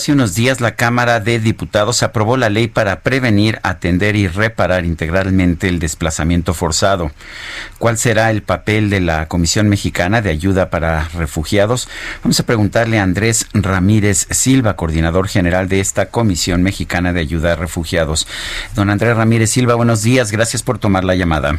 Hace unos días la Cámara de Diputados aprobó la ley para prevenir, atender y reparar integralmente el desplazamiento forzado. ¿Cuál será el papel de la Comisión Mexicana de Ayuda para Refugiados? Vamos a preguntarle a Andrés Ramírez Silva, coordinador general de esta Comisión Mexicana de Ayuda a Refugiados. Don Andrés Ramírez Silva, buenos días. Gracias por tomar la llamada.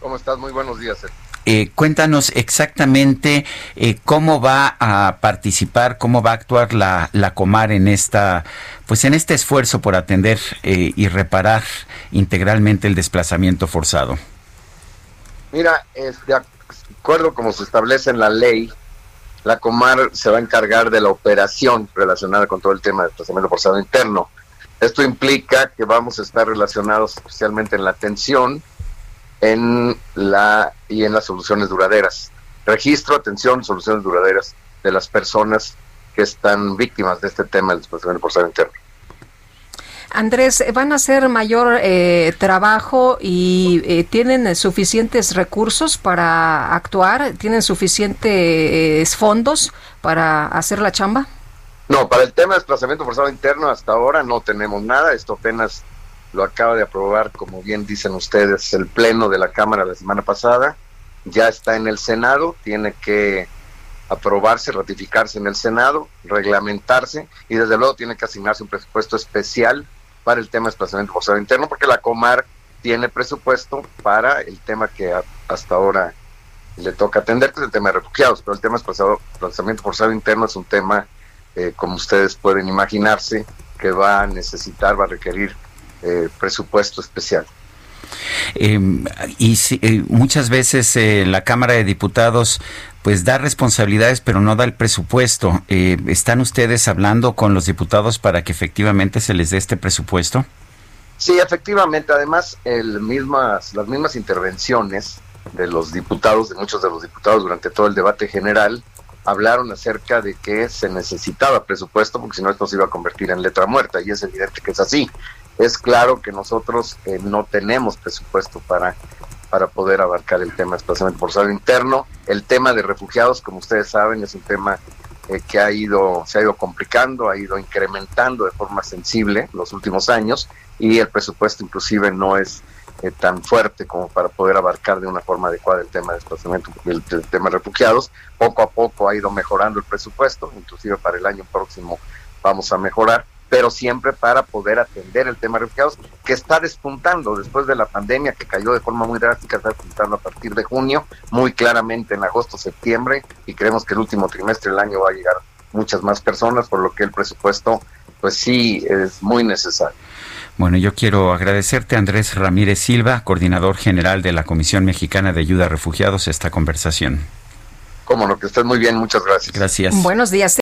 ¿Cómo estás? Muy buenos días. Eh, cuéntanos exactamente eh, cómo va a participar, cómo va a actuar la, la Comar en esta, pues en este esfuerzo por atender eh, y reparar integralmente el desplazamiento forzado. Mira, de acuerdo como se establece en la ley, la Comar se va a encargar de la operación relacionada con todo el tema de desplazamiento forzado interno. Esto implica que vamos a estar relacionados especialmente en la atención, en la y en las soluciones duraderas. Registro, atención, soluciones duraderas de las personas que están víctimas de este tema del desplazamiento forzado interno. Andrés, ¿van a hacer mayor eh, trabajo y eh, tienen suficientes recursos para actuar? ¿Tienen suficientes fondos para hacer la chamba? No, para el tema de desplazamiento forzado interno hasta ahora no tenemos nada. Esto apenas lo acaba de aprobar, como bien dicen ustedes, el Pleno de la Cámara la semana pasada. Ya está en el Senado, tiene que aprobarse, ratificarse en el Senado, reglamentarse y desde luego tiene que asignarse un presupuesto especial para el tema de desplazamiento forzado interno, porque la Comar tiene presupuesto para el tema que hasta ahora le toca atender, que es el tema de refugiados, pero el tema de desplazamiento forzado interno es un tema, eh, como ustedes pueden imaginarse, que va a necesitar, va a requerir eh, presupuesto especial. Eh, y si, eh, muchas veces eh, la Cámara de Diputados pues da responsabilidades pero no da el presupuesto. Eh, ¿Están ustedes hablando con los diputados para que efectivamente se les dé este presupuesto? Sí, efectivamente. Además, el mismas, las mismas intervenciones de los diputados, de muchos de los diputados durante todo el debate general, hablaron acerca de que se necesitaba presupuesto porque si no esto se iba a convertir en letra muerta y es evidente que es así. Es claro que nosotros eh, no tenemos presupuesto para, para poder abarcar el tema de desplazamiento forzado interno. El tema de refugiados, como ustedes saben, es un tema eh, que ha ido, se ha ido complicando, ha ido incrementando de forma sensible los últimos años y el presupuesto inclusive no es eh, tan fuerte como para poder abarcar de una forma adecuada el tema de desplazamiento, el, el tema de refugiados. Poco a poco ha ido mejorando el presupuesto, inclusive para el año próximo vamos a mejorar, pero siempre para poder atender el tema de refugiados, que está despuntando después de la pandemia, que cayó de forma muy drástica, está despuntando a partir de junio, muy claramente en agosto, septiembre, y creemos que el último trimestre del año va a llegar muchas más personas, por lo que el presupuesto, pues sí, es muy necesario. Bueno, yo quiero agradecerte, Andrés Ramírez Silva, coordinador general de la Comisión Mexicana de Ayuda a Refugiados, esta conversación. Como no, que estés muy bien, muchas gracias. Gracias. Buenos días.